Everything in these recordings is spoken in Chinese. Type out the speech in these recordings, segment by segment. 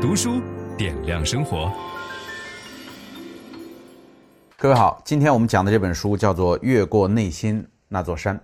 读书点亮生活。各位好，今天我们讲的这本书叫做《越过内心那座山》。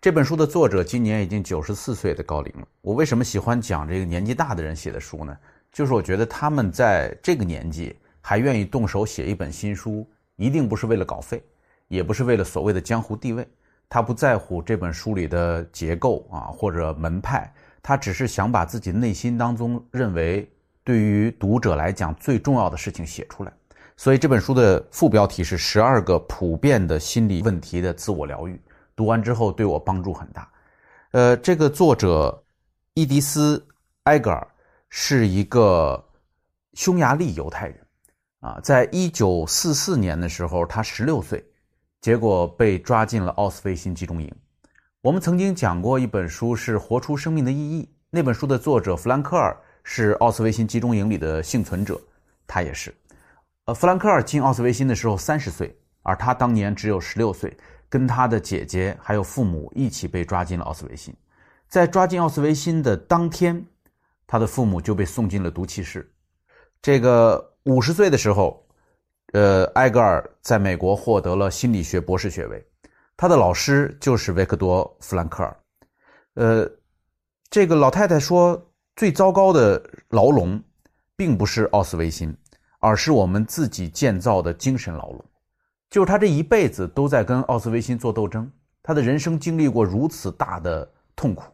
这本书的作者今年已经九十四岁的高龄了。我为什么喜欢讲这个年纪大的人写的书呢？就是我觉得他们在这个年纪还愿意动手写一本新书，一定不是为了稿费，也不是为了所谓的江湖地位。他不在乎这本书里的结构啊，或者门派，他只是想把自己内心当中认为对于读者来讲最重要的事情写出来。所以这本书的副标题是“十二个普遍的心理问题的自我疗愈”。读完之后对我帮助很大。呃，这个作者伊迪丝·埃格尔是一个匈牙利犹太人，啊，在一九四四年的时候，他十六岁，结果被抓进了奥斯维辛集中营。我们曾经讲过一本书是《活出生命的意义》，那本书的作者弗兰克尔是奥斯维辛集中营里的幸存者，他也是。呃，弗兰克尔进奥斯维辛的时候三十岁，而他当年只有十六岁。跟他的姐姐还有父母一起被抓进了奥斯维辛，在抓进奥斯维辛的当天，他的父母就被送进了毒气室。这个五十岁的时候，呃，埃格尔在美国获得了心理学博士学位，他的老师就是维克多·弗兰克尔。呃，这个老太太说，最糟糕的牢笼，并不是奥斯维辛，而是我们自己建造的精神牢笼。就是他这一辈子都在跟奥斯维辛做斗争，他的人生经历过如此大的痛苦，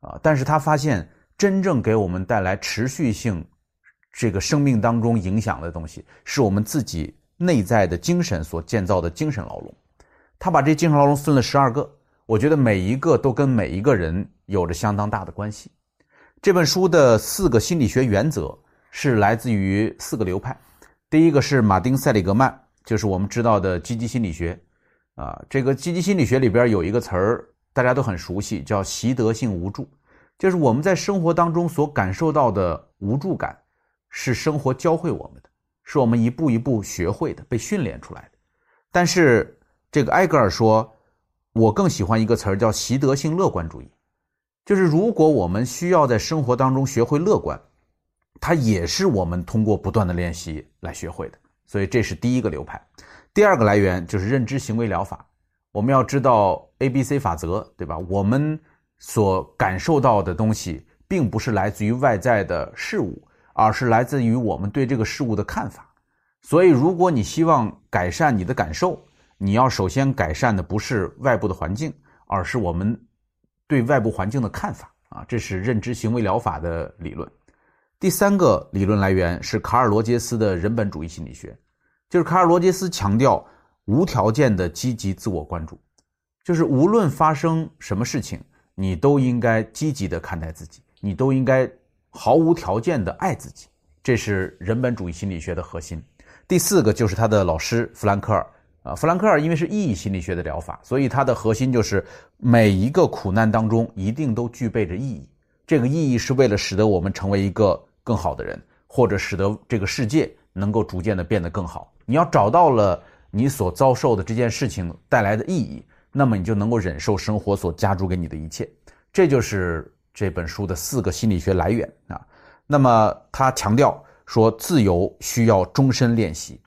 啊！但是他发现真正给我们带来持续性，这个生命当中影响的东西，是我们自己内在的精神所建造的精神牢笼。他把这精神牢笼分了十二个，我觉得每一个都跟每一个人有着相当大的关系。这本书的四个心理学原则是来自于四个流派，第一个是马丁·塞里格曼。就是我们知道的积极心理学，啊，这个积极心理学里边有一个词儿，大家都很熟悉，叫习得性无助。就是我们在生活当中所感受到的无助感，是生活教会我们的，是我们一步一步学会的，被训练出来的。但是这个埃格尔说，我更喜欢一个词儿叫习得性乐观主义，就是如果我们需要在生活当中学会乐观，它也是我们通过不断的练习来学会的。所以这是第一个流派，第二个来源就是认知行为疗法。我们要知道 ABC 法则，对吧？我们所感受到的东西，并不是来自于外在的事物，而是来自于我们对这个事物的看法。所以，如果你希望改善你的感受，你要首先改善的不是外部的环境，而是我们对外部环境的看法啊。这是认知行为疗法的理论。第三个理论来源是卡尔罗杰斯的人本主义心理学，就是卡尔罗杰斯强调无条件的积极自我关注，就是无论发生什么事情，你都应该积极的看待自己，你都应该毫无条件的爱自己，这是人本主义心理学的核心。第四个就是他的老师弗兰克尔啊，弗兰克尔因为是意义心理学的疗法，所以它的核心就是每一个苦难当中一定都具备着意义，这个意义是为了使得我们成为一个。更好的人，或者使得这个世界能够逐渐的变得更好。你要找到了你所遭受的这件事情带来的意义，那么你就能够忍受生活所加诸给你的一切。这就是这本书的四个心理学来源啊。那么他强调说，自由需要终身练习。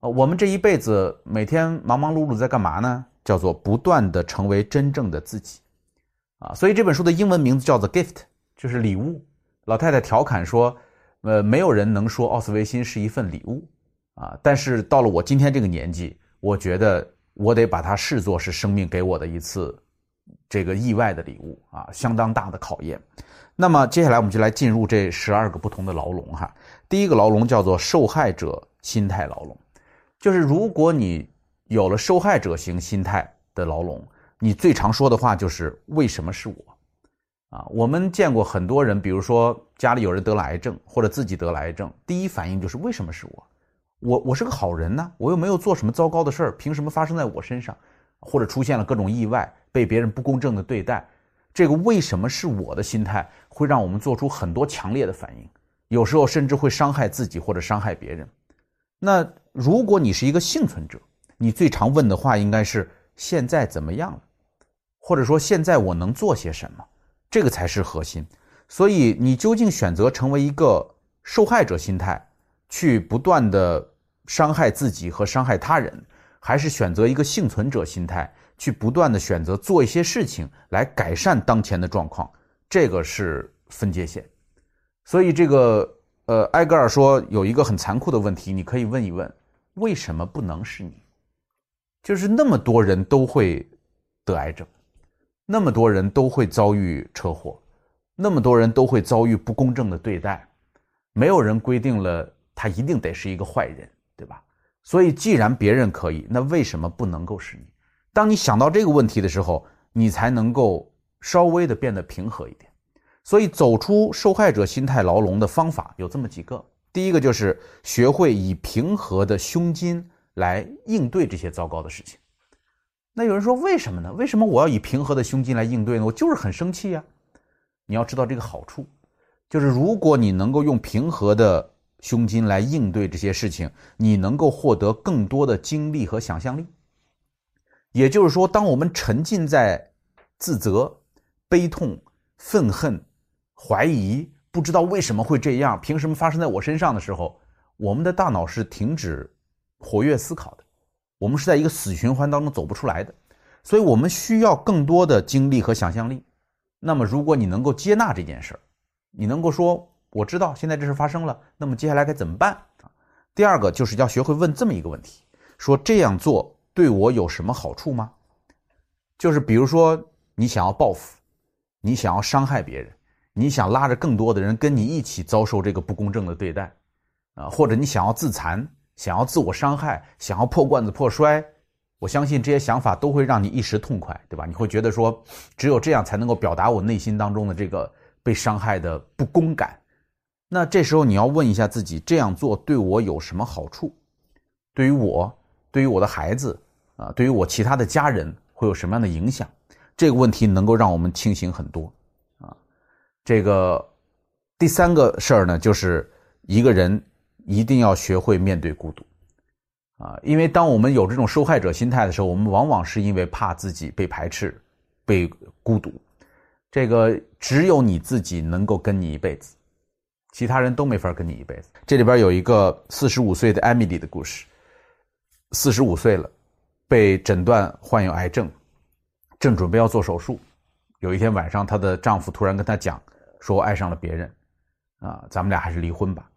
呃，我们这一辈子每天忙忙碌碌在干嘛呢？叫做不断的成为真正的自己啊。所以这本书的英文名字叫做 Gift，就是礼物。老太太调侃说：“呃，没有人能说奥斯维辛是一份礼物，啊，但是到了我今天这个年纪，我觉得我得把它视作是生命给我的一次这个意外的礼物啊，相当大的考验。那么接下来我们就来进入这十二个不同的牢笼哈。第一个牢笼叫做受害者心态牢笼，就是如果你有了受害者型心态的牢笼，你最常说的话就是为什么是我？”啊，我们见过很多人，比如说家里有人得了癌症，或者自己得了癌症，第一反应就是为什么是我？我我是个好人呢，我又没有做什么糟糕的事儿，凭什么发生在我身上？或者出现了各种意外，被别人不公正的对待，这个为什么是我的心态，会让我们做出很多强烈的反应，有时候甚至会伤害自己或者伤害别人。那如果你是一个幸存者，你最常问的话应该是现在怎么样了？或者说现在我能做些什么？这个才是核心，所以你究竟选择成为一个受害者心态去不断的伤害自己和伤害他人，还是选择一个幸存者心态去不断的选择做一些事情来改善当前的状况，这个是分界线。所以这个呃，埃格尔说有一个很残酷的问题，你可以问一问：为什么不能是你？就是那么多人都会得癌症，那么多人都会遭遇车祸，那么多人都会遭遇不公正的对待。没有人规定了他一定得是一个坏人，对吧？所以既然别人可以，那为什么不能够是你？当你想到这个问题的时候，你才能够稍微的变得平和一点。所以走出受害者心态牢笼的方法有这么几个：第一个就是学会以平和的胸襟来应对这些糟糕的事情。那有人说，为什么呢？为什么我要以平和的胸襟来应对呢？我就是很生气呀。你要知道这个好处。就是如果你能够用平和的胸襟来应对这些事情，你能够获得更多的精力和想象力。也就是说，当我们沉浸在自责、悲痛、愤恨、怀疑，不知道为什么会这样，凭什么发生在我身上的时候，我们的大脑是停止活跃思考的，我们是在一个死循环当中走不出来的。所以我们需要更多的精力和想象力。那么，如果你能够接纳这件事儿，你能够说我知道现在这事发生了，那么接下来该怎么办？第二个就是要学会问这么一个问题：说这样做对我有什么好处吗？就是比如说你想要报复，你想要伤害别人，你想拉着更多的人跟你一起遭受这个不公正的对待，啊，或者你想要自残，想要自我伤害，想要破罐子破摔，我相信这些想法都会让你一时痛快，对吧？你会觉得说只有这样才能够表达我内心当中的这个。被伤害的不公感，那这时候你要问一下自己，这样做对我有什么好处？对于我，对于我的孩子，啊，对于我其他的家人会有什么样的影响？这个问题能够让我们清醒很多，这个第三个事儿呢，就是一个人一定要学会面对孤独，啊，因为当我们有这种受害者心态的时候，我们往往是因为怕自己被排斥、被孤独。这个只有你自己能够跟你一辈子，其他人都没法跟你一辈子。这里边有一个四十五岁的艾米丽的故事。四十五岁了，被诊断患有癌症，正准备要做手术。有一天晚上，她的丈夫突然跟她讲说：“我爱上了别人，啊，咱们俩还是离婚吧。”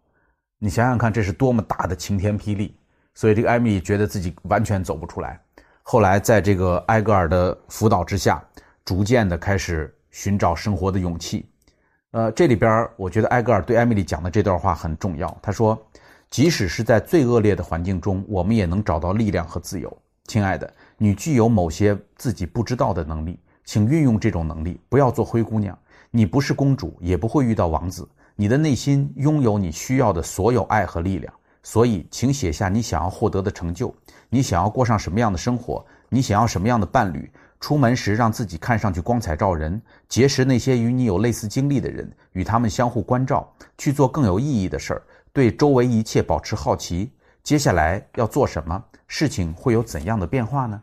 你想想看，这是多么大的晴天霹雳！所以这个艾米丽觉得自己完全走不出来。后来在这个埃格尔的辅导之下，逐渐的开始。寻找生活的勇气，呃，这里边我觉得埃格尔对艾米丽讲的这段话很重要。他说：“即使是在最恶劣的环境中，我们也能找到力量和自由。亲爱的，你具有某些自己不知道的能力，请运用这种能力，不要做灰姑娘。你不是公主，也不会遇到王子。你的内心拥有你需要的所有爱和力量。所以，请写下你想要获得的成就，你想要过上什么样的生活，你想要什么样的伴侣。”出门时让自己看上去光彩照人，结识那些与你有类似经历的人，与他们相互关照，去做更有意义的事儿，对周围一切保持好奇。接下来要做什么？事情会有怎样的变化呢？